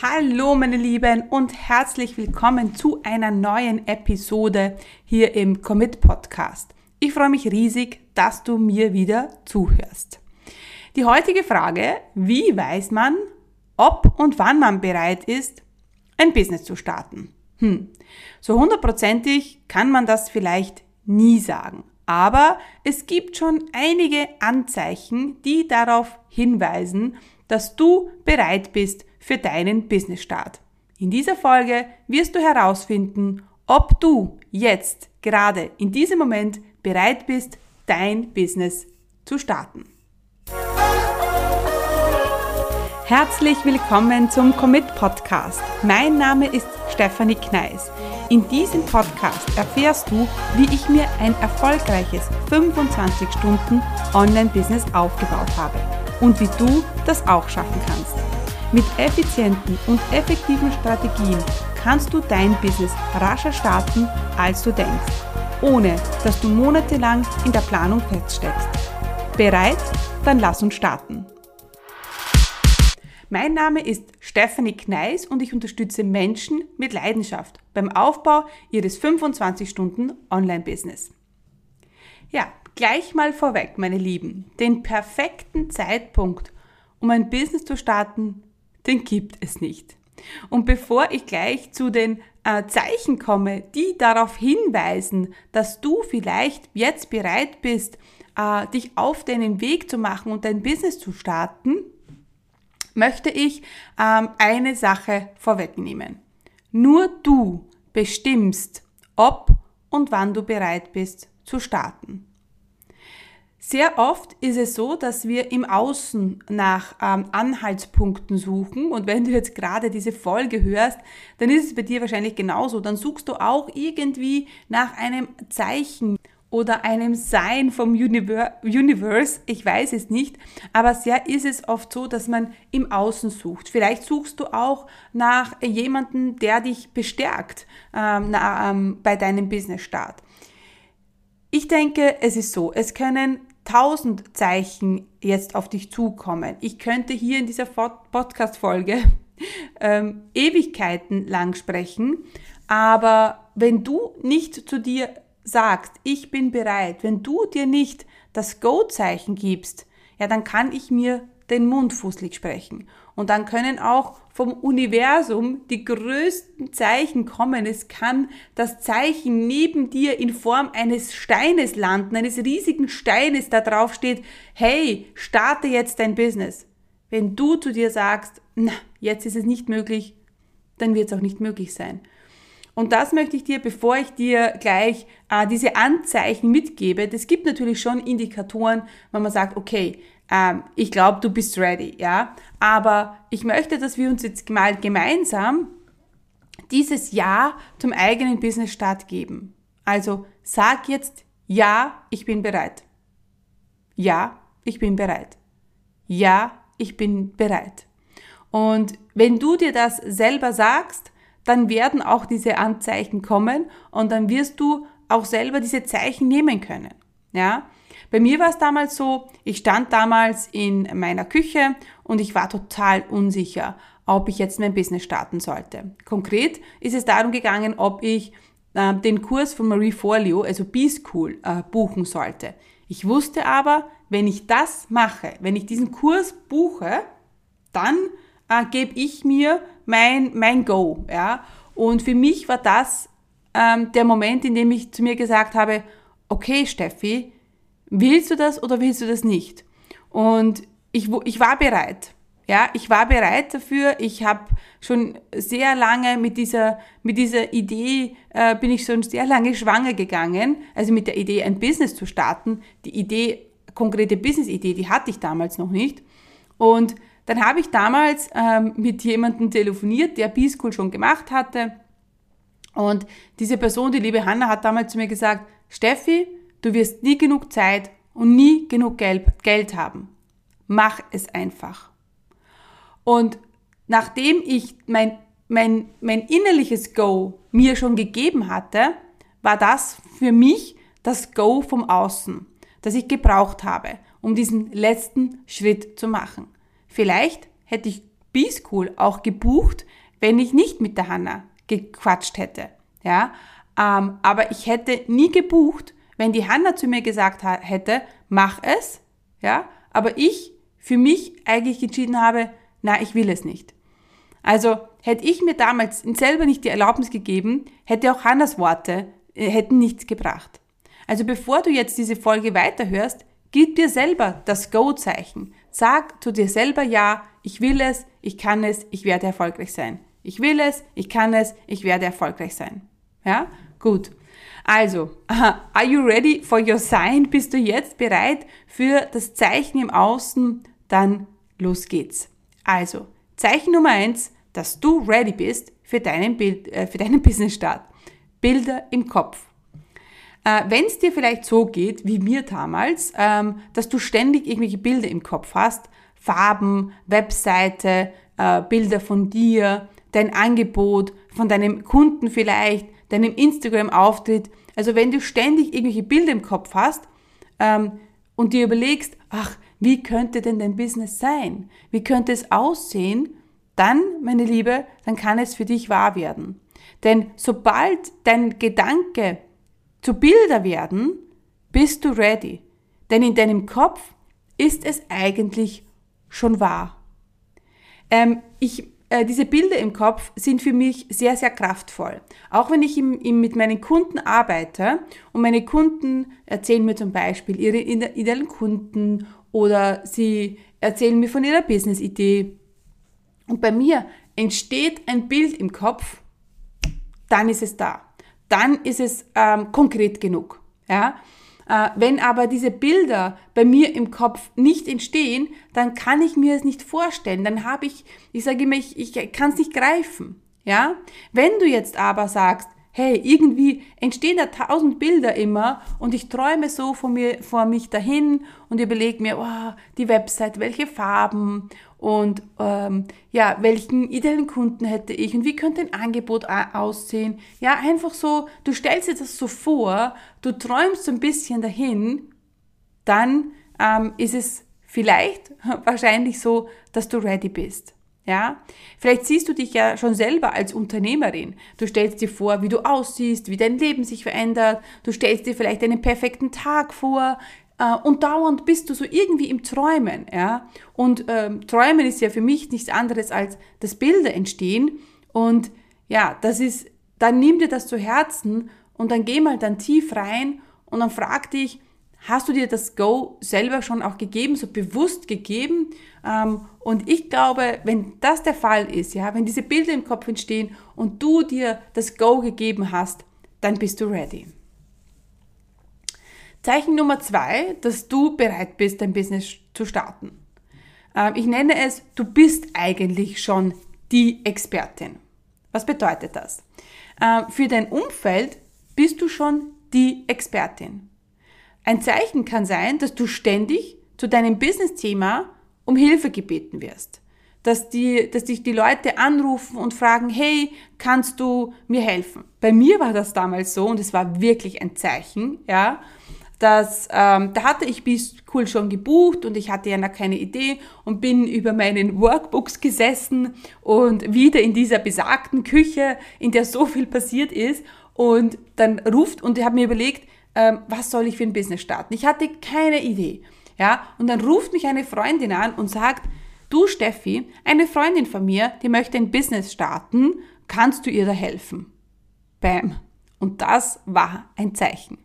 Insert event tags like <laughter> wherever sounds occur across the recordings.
Hallo meine Lieben und herzlich willkommen zu einer neuen Episode hier im Commit Podcast. Ich freue mich riesig, dass du mir wieder zuhörst. Die heutige Frage, wie weiß man, ob und wann man bereit ist, ein Business zu starten? Hm, so hundertprozentig kann man das vielleicht nie sagen. Aber es gibt schon einige Anzeichen, die darauf hinweisen, dass du bereit bist für deinen Businessstart. In dieser Folge wirst du herausfinden, ob du jetzt gerade in diesem Moment bereit bist, dein Business zu starten. Herzlich willkommen zum Commit Podcast. Mein Name ist Stefanie Kneis. In diesem Podcast erfährst du, wie ich mir ein erfolgreiches 25 Stunden Online-Business aufgebaut habe und wie du das auch schaffen kannst. Mit effizienten und effektiven Strategien kannst du dein Business rascher starten, als du denkst, ohne dass du monatelang in der Planung feststeckst. Bereit? Dann lass uns starten. Mein Name ist Stephanie Kneis und ich unterstütze Menschen mit Leidenschaft beim Aufbau ihres 25 Stunden Online-Business. Ja, gleich mal vorweg, meine Lieben, den perfekten Zeitpunkt, um ein Business zu starten, den gibt es nicht. Und bevor ich gleich zu den äh, Zeichen komme, die darauf hinweisen, dass du vielleicht jetzt bereit bist, äh, dich auf deinen Weg zu machen und dein Business zu starten, möchte ich ähm, eine Sache vorwegnehmen. Nur du bestimmst, ob und wann du bereit bist zu starten. Sehr oft ist es so, dass wir im Außen nach ähm, Anhaltspunkten suchen und wenn du jetzt gerade diese Folge hörst, dann ist es bei dir wahrscheinlich genauso. Dann suchst du auch irgendwie nach einem Zeichen oder einem Sein vom Universe, ich weiß es nicht, aber sehr ist es oft so, dass man im Außen sucht. Vielleicht suchst du auch nach jemandem, der dich bestärkt ähm, na, ähm, bei deinem Business-Start. Ich denke, es ist so, es können tausend Zeichen jetzt auf dich zukommen. Ich könnte hier in dieser Podcast-Folge <laughs> ähm, Ewigkeiten lang sprechen, aber wenn du nicht zu dir sagst, ich bin bereit, wenn du dir nicht das Go-Zeichen gibst, ja, dann kann ich mir den Mund fußlig sprechen. Und dann können auch vom Universum die größten Zeichen kommen. Es kann das Zeichen neben dir in Form eines Steines landen, eines riesigen Steines, da drauf steht, hey, starte jetzt dein Business. Wenn du zu dir sagst, na, jetzt ist es nicht möglich, dann wird es auch nicht möglich sein. Und das möchte ich dir, bevor ich dir gleich äh, diese Anzeichen mitgebe, das gibt natürlich schon Indikatoren, wenn man sagt, okay, ähm, ich glaube, du bist ready, ja. Aber ich möchte, dass wir uns jetzt mal gemeinsam dieses Ja zum eigenen Business Start geben. Also sag jetzt Ja, ich bin bereit. Ja, ich bin bereit. Ja, ich bin bereit. Und wenn du dir das selber sagst, dann werden auch diese Anzeichen kommen und dann wirst du auch selber diese Zeichen nehmen können. Ja? Bei mir war es damals so, ich stand damals in meiner Küche und ich war total unsicher, ob ich jetzt mein Business starten sollte. Konkret ist es darum gegangen, ob ich äh, den Kurs von Marie Forleo, also B-School, äh, buchen sollte. Ich wusste aber, wenn ich das mache, wenn ich diesen Kurs buche, dann äh, gebe ich mir mein, mein Go. Ja? Und für mich war das ähm, der Moment, in dem ich zu mir gesagt habe, okay Steffi, willst du das oder willst du das nicht? Und ich, ich war bereit. Ja, ich war bereit dafür. Ich habe schon sehr lange mit dieser, mit dieser Idee, äh, bin ich schon sehr lange schwanger gegangen. Also mit der Idee, ein Business zu starten. Die Idee, konkrete Business-Idee, die hatte ich damals noch nicht. Und dann habe ich damals ähm, mit jemandem telefoniert, der B-School schon gemacht hatte. Und diese Person, die liebe Hanna, hat damals zu mir gesagt, Steffi, Du wirst nie genug Zeit und nie genug Geld haben. Mach es einfach. Und nachdem ich mein, mein, mein innerliches Go mir schon gegeben hatte, war das für mich das Go vom Außen, das ich gebraucht habe, um diesen letzten Schritt zu machen. Vielleicht hätte ich B-School auch gebucht, wenn ich nicht mit der Hanna gequatscht hätte. Ja, ähm, aber ich hätte nie gebucht, wenn die Hanna zu mir gesagt hätte, mach es, ja, aber ich für mich eigentlich entschieden habe, na, ich will es nicht. Also hätte ich mir damals selber nicht die Erlaubnis gegeben, hätte auch Hannas Worte äh, hätten nichts gebracht. Also bevor du jetzt diese Folge weiterhörst, gib dir selber das Go-Zeichen. Sag zu dir selber ja, ich will es, ich kann es, ich werde erfolgreich sein. Ich will es, ich kann es, ich werde erfolgreich sein. Ja? Gut. Also, are you ready for your sign? Bist du jetzt bereit für das Zeichen im Außen? Dann los geht's. Also, Zeichen Nummer eins, dass du ready bist für deinen, Bild, äh, für deinen <laughs> Business-Start. Bilder im Kopf. Äh, Wenn es dir vielleicht so geht, wie mir damals, ähm, dass du ständig irgendwelche Bilder im Kopf hast, Farben, Webseite, äh, Bilder von dir, dein Angebot, von deinem Kunden vielleicht, deinem Instagram-Auftritt. Also wenn du ständig irgendwelche Bilder im Kopf hast ähm, und dir überlegst, ach, wie könnte denn dein Business sein? Wie könnte es aussehen? Dann, meine Liebe, dann kann es für dich wahr werden. Denn sobald dein Gedanke zu Bilder werden, bist du ready. Denn in deinem Kopf ist es eigentlich schon wahr. Ähm, ich äh, diese Bilder im Kopf sind für mich sehr, sehr kraftvoll. Auch wenn ich im, im, mit meinen Kunden arbeite und meine Kunden erzählen mir zum Beispiel ihre idealen Kunden oder sie erzählen mir von ihrer Business-Idee. Und bei mir entsteht ein Bild im Kopf, dann ist es da. Dann ist es ähm, konkret genug. Ja? Äh, wenn aber diese Bilder bei mir im Kopf nicht entstehen, dann kann ich mir es nicht vorstellen. Dann habe ich, ich sage immer, ich, ich kann es nicht greifen. Ja? Wenn du jetzt aber sagst, hey, irgendwie entstehen da tausend Bilder immer und ich träume so vor mir, vor mich dahin und überlege mir, oh, die Website, welche Farben und ähm, ja, welchen idealen Kunden hätte ich und wie könnte ein Angebot aussehen. Ja, einfach so, du stellst dir das so vor, du träumst so ein bisschen dahin, dann ähm, ist es vielleicht <laughs> wahrscheinlich so, dass du ready bist. Ja, vielleicht siehst du dich ja schon selber als Unternehmerin. Du stellst dir vor, wie du aussiehst, wie dein Leben sich verändert. Du stellst dir vielleicht einen perfekten Tag vor, äh, und dauernd bist du so irgendwie im Träumen, ja. Und ähm, Träumen ist ja für mich nichts anderes als, dass Bilder entstehen. Und ja, das ist, dann nimm dir das zu Herzen und dann geh mal dann tief rein und dann frag dich, hast du dir das Go selber schon auch gegeben, so bewusst gegeben? Ähm, und ich glaube, wenn das der Fall ist, ja, wenn diese Bilder im Kopf entstehen und du dir das Go gegeben hast, dann bist du ready. Zeichen Nummer zwei, dass du bereit bist, dein Business zu starten. Ähm, ich nenne es, du bist eigentlich schon die Expertin. Was bedeutet das? Ähm, für dein Umfeld bist du schon die Expertin. Ein Zeichen kann sein, dass du ständig zu deinem Business-Thema um Hilfe gebeten wirst. Dass, die, dass dich die Leute anrufen und fragen, hey, kannst du mir helfen? Bei mir war das damals so und es war wirklich ein Zeichen, ja dass ähm, da hatte ich bis cool schon gebucht und ich hatte ja noch keine Idee und bin über meinen Workbooks gesessen und wieder in dieser besagten Küche, in der so viel passiert ist und dann ruft und ich habe mir überlegt, ähm, was soll ich für ein Business starten? Ich hatte keine Idee, ja und dann ruft mich eine Freundin an und sagt, du Steffi, eine Freundin von mir, die möchte ein Business starten, kannst du ihr da helfen? Bam. Und das war ein Zeichen.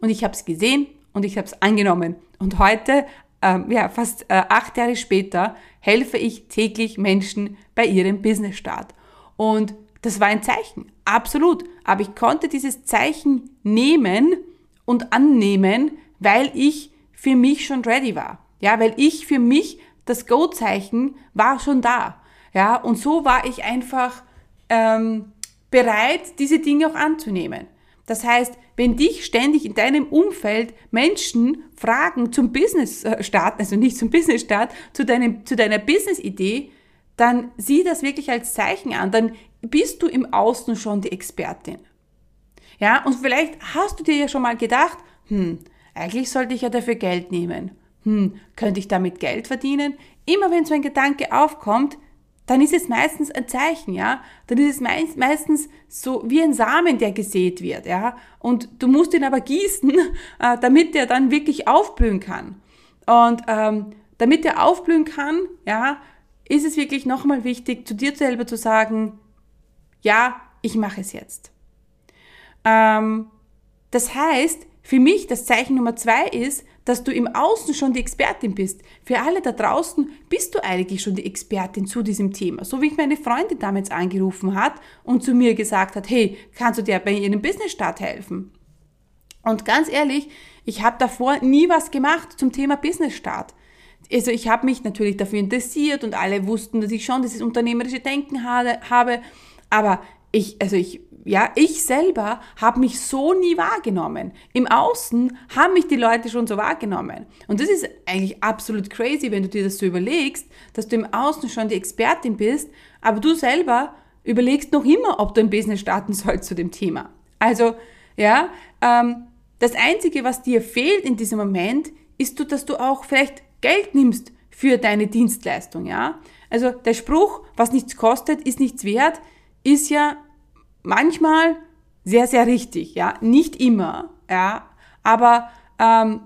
Und ich habe es gesehen und ich habe es angenommen. Und heute, ähm, ja, fast äh, acht Jahre später, helfe ich täglich Menschen bei ihrem Business-Start. Und das war ein Zeichen, absolut. Aber ich konnte dieses Zeichen nehmen und annehmen, weil ich für mich schon ready war. Ja, weil ich für mich das Go-Zeichen war schon da. Ja, und so war ich einfach ähm, bereit, diese Dinge auch anzunehmen. Das heißt, wenn dich ständig in deinem Umfeld Menschen fragen zum Business äh, also nicht zum Business Start, zu, zu deiner Business Idee, dann sieh das wirklich als Zeichen an. Dann bist du im Außen schon die Expertin. Ja, und vielleicht hast du dir ja schon mal gedacht, hm, eigentlich sollte ich ja dafür Geld nehmen. Hm, könnte ich damit Geld verdienen? Immer wenn so ein Gedanke aufkommt, dann ist es meistens ein Zeichen, ja. Dann ist es meistens so wie ein Samen, der gesät wird, ja. Und du musst ihn aber gießen, <laughs> äh, damit der dann wirklich aufblühen kann. Und ähm, damit er aufblühen kann, ja, ist es wirklich nochmal wichtig, zu dir selber zu sagen, ja, ich mache es jetzt. Ähm, das heißt, für mich das Zeichen Nummer zwei ist, dass du im Außen schon die Expertin bist. Für alle da draußen bist du eigentlich schon die Expertin zu diesem Thema. So wie ich meine Freundin damals angerufen hat und zu mir gesagt hat, hey, kannst du dir bei ihrem Business-Start helfen? Und ganz ehrlich, ich habe davor nie was gemacht zum Thema Business-Start. Also ich habe mich natürlich dafür interessiert und alle wussten, dass ich schon dieses unternehmerische Denken habe, aber ich, also ich ja, ich selber habe mich so nie wahrgenommen. Im Außen haben mich die Leute schon so wahrgenommen. Und das ist eigentlich absolut crazy, wenn du dir das so überlegst, dass du im Außen schon die Expertin bist, aber du selber überlegst noch immer, ob du ein Business starten sollst zu dem Thema. Also, ja, ähm, das Einzige, was dir fehlt in diesem Moment, ist, du, dass du auch vielleicht Geld nimmst für deine Dienstleistung, ja. Also der Spruch, was nichts kostet, ist nichts wert, ist ja manchmal sehr, sehr richtig, ja, nicht immer, ja, aber ähm,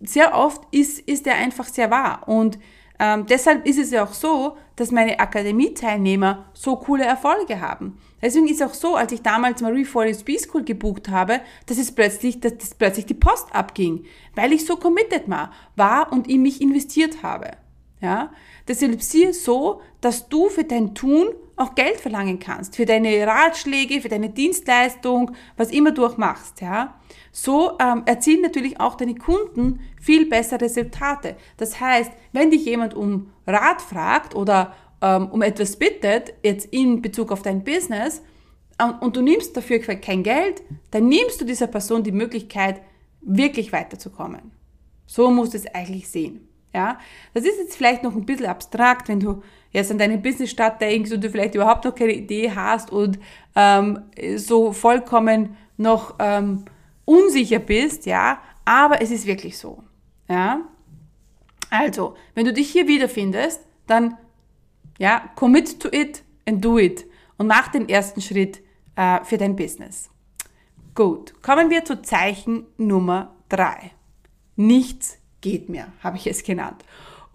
sehr oft ist, ist er einfach sehr wahr und ähm, deshalb ist es ja auch so, dass meine Akademie-Teilnehmer so coole Erfolge haben. Deswegen ist es auch so, als ich damals Marie Foley Speed School gebucht habe, dass es plötzlich, dass, dass plötzlich die Post abging, weil ich so committed war, war und in mich investiert habe. Ja? Deshalb sieh es so, dass du für dein Tun auch Geld verlangen kannst für deine Ratschläge, für deine Dienstleistung, was immer du auch machst. Ja? So ähm, erzielen natürlich auch deine Kunden viel bessere Resultate. Das heißt, wenn dich jemand um Rat fragt oder ähm, um etwas bittet, jetzt in Bezug auf dein Business, ähm, und du nimmst dafür kein Geld, dann nimmst du dieser Person die Möglichkeit, wirklich weiterzukommen. So musst du es eigentlich sehen. Ja, das ist jetzt vielleicht noch ein bisschen abstrakt, wenn du jetzt an deinen Business-Start denkst und du vielleicht überhaupt noch keine Idee hast und ähm, so vollkommen noch ähm, unsicher bist, ja, aber es ist wirklich so, ja. Also, wenn du dich hier wiederfindest, dann, ja, commit to it and do it und mach den ersten Schritt äh, für dein Business. Gut, kommen wir zu Zeichen Nummer drei. Nichts geht mehr, habe ich es genannt.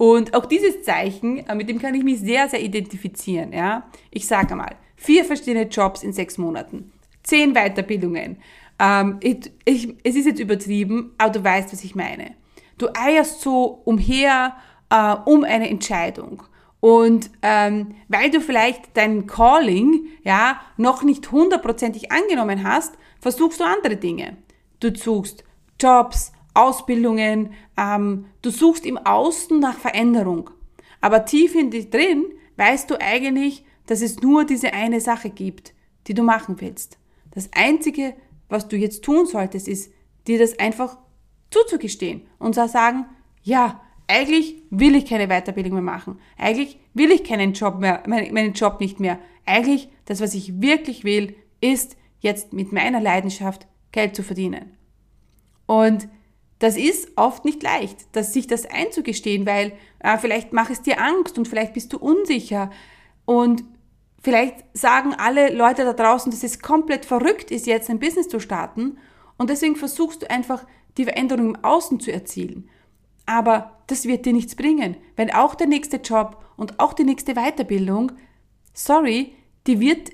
Und auch dieses Zeichen, äh, mit dem kann ich mich sehr, sehr identifizieren. Ja? Ich sage mal, vier verschiedene Jobs in sechs Monaten, zehn Weiterbildungen. Ähm, ich, ich, es ist jetzt übertrieben, aber du weißt, was ich meine. Du eierst so umher äh, um eine Entscheidung. Und ähm, weil du vielleicht dein Calling ja noch nicht hundertprozentig angenommen hast, versuchst du andere Dinge. Du suchst Jobs, Ausbildungen, ähm, du suchst im Außen nach Veränderung. Aber tief in dir drin weißt du eigentlich, dass es nur diese eine Sache gibt, die du machen willst. Das Einzige, was du jetzt tun solltest, ist, dir das einfach zuzugestehen und zu sagen, ja, eigentlich will ich keine Weiterbildung mehr machen. Eigentlich will ich keinen Job mehr, meinen Job nicht mehr. Eigentlich, das, was ich wirklich will, ist jetzt mit meiner Leidenschaft Geld zu verdienen. Und das ist oft nicht leicht, dass sich das einzugestehen, weil äh, vielleicht macht es dir Angst und vielleicht bist du unsicher und vielleicht sagen alle Leute da draußen, dass es komplett verrückt ist, jetzt ein Business zu starten und deswegen versuchst du einfach die Veränderung im Außen zu erzielen. Aber das wird dir nichts bringen, wenn auch der nächste Job und auch die nächste Weiterbildung, sorry, die wird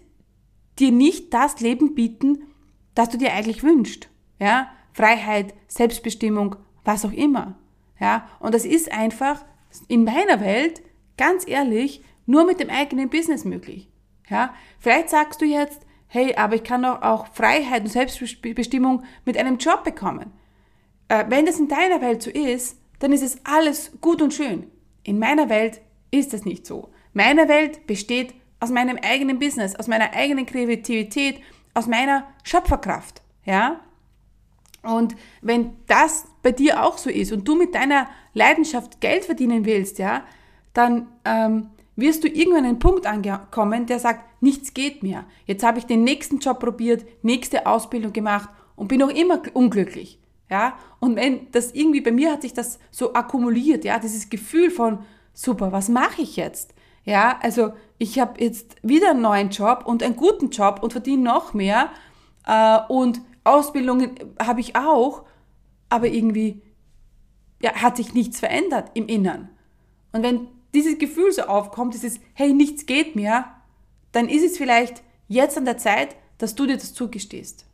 dir nicht das Leben bieten, das du dir eigentlich wünschst. Ja, Freiheit, Selbstbestimmung, was auch immer. Ja, und das ist einfach in meiner Welt, ganz ehrlich, nur mit dem eigenen Business möglich. Ja, vielleicht sagst du jetzt, hey, aber ich kann doch auch Freiheit und Selbstbestimmung mit einem Job bekommen. Äh, wenn das in deiner Welt so ist, dann ist es alles gut und schön. In meiner Welt ist das nicht so. Meine Welt besteht aus meinem eigenen Business, aus meiner eigenen Kreativität, aus meiner Schöpferkraft. Ja? Und wenn das bei dir auch so ist und du mit deiner Leidenschaft Geld verdienen willst, ja, dann ähm, wirst du irgendwann an einen Punkt ankommen, der sagt, nichts geht mehr. Jetzt habe ich den nächsten Job probiert, nächste Ausbildung gemacht und bin noch immer unglücklich. Ja, und wenn das irgendwie bei mir hat sich das so akkumuliert, ja, dieses Gefühl von super, was mache ich jetzt? Ja, also ich habe jetzt wieder einen neuen Job und einen guten Job und verdiene noch mehr äh, und Ausbildungen habe ich auch, aber irgendwie ja, hat sich nichts verändert im Innern. Und wenn dieses Gefühl so aufkommt, dieses hey, nichts geht mehr, dann ist es vielleicht jetzt an der Zeit, dass du dir das zugestehst.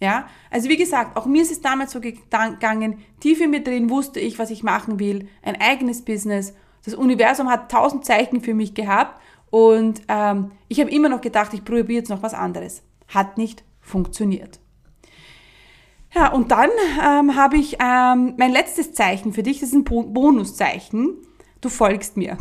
Ja, also wie gesagt, auch mir ist es damals so gegangen, tief in mir drin wusste ich, was ich machen will, ein eigenes Business. Das Universum hat tausend Zeichen für mich gehabt und ähm, ich habe immer noch gedacht, ich probiere jetzt noch was anderes. Hat nicht funktioniert. Ja, und dann ähm, habe ich ähm, mein letztes Zeichen für dich, das ist ein Bonuszeichen. Du folgst mir.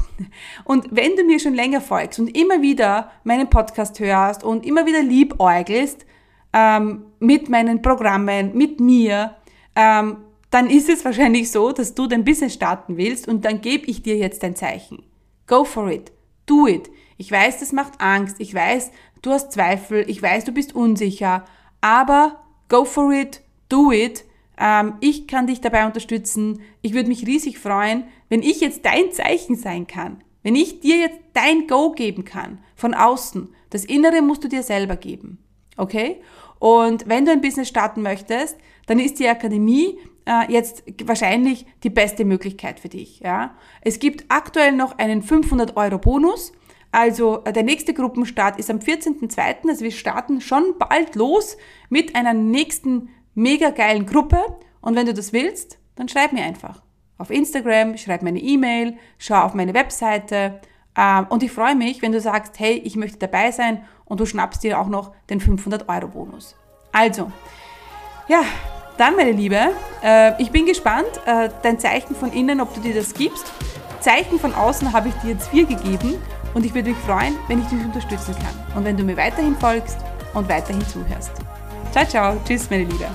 Und wenn du mir schon länger folgst und immer wieder meinen Podcast hörst und immer wieder liebäugelst ähm, mit meinen Programmen, mit mir, ähm, dann ist es wahrscheinlich so, dass du dein Business starten willst und dann gebe ich dir jetzt dein Zeichen. Go for it. Do it. Ich weiß, das macht Angst. Ich weiß, du hast Zweifel. Ich weiß, du bist unsicher. Aber go for it do it. Ähm, ich kann dich dabei unterstützen. Ich würde mich riesig freuen, wenn ich jetzt dein Zeichen sein kann. Wenn ich dir jetzt dein Go geben kann von außen. Das Innere musst du dir selber geben. Okay? Und wenn du ein Business starten möchtest, dann ist die Akademie äh, jetzt wahrscheinlich die beste Möglichkeit für dich. Ja? Es gibt aktuell noch einen 500 Euro Bonus. Also äh, der nächste Gruppenstart ist am 14.02. Also wir starten schon bald los mit einer nächsten mega geilen Gruppe. Und wenn du das willst, dann schreib mir einfach. Auf Instagram, schreib mir eine E-Mail, schau auf meine Webseite. Ähm, und ich freue mich, wenn du sagst, hey, ich möchte dabei sein und du schnappst dir auch noch den 500 Euro Bonus. Also, ja, dann meine Liebe, äh, ich bin gespannt, äh, dein Zeichen von innen, ob du dir das gibst. Zeichen von außen habe ich dir jetzt vier gegeben und ich würde mich freuen, wenn ich dich unterstützen kann. Und wenn du mir weiterhin folgst und weiterhin zuhörst. Ciao, ciao. Tschüss, meine Liebe.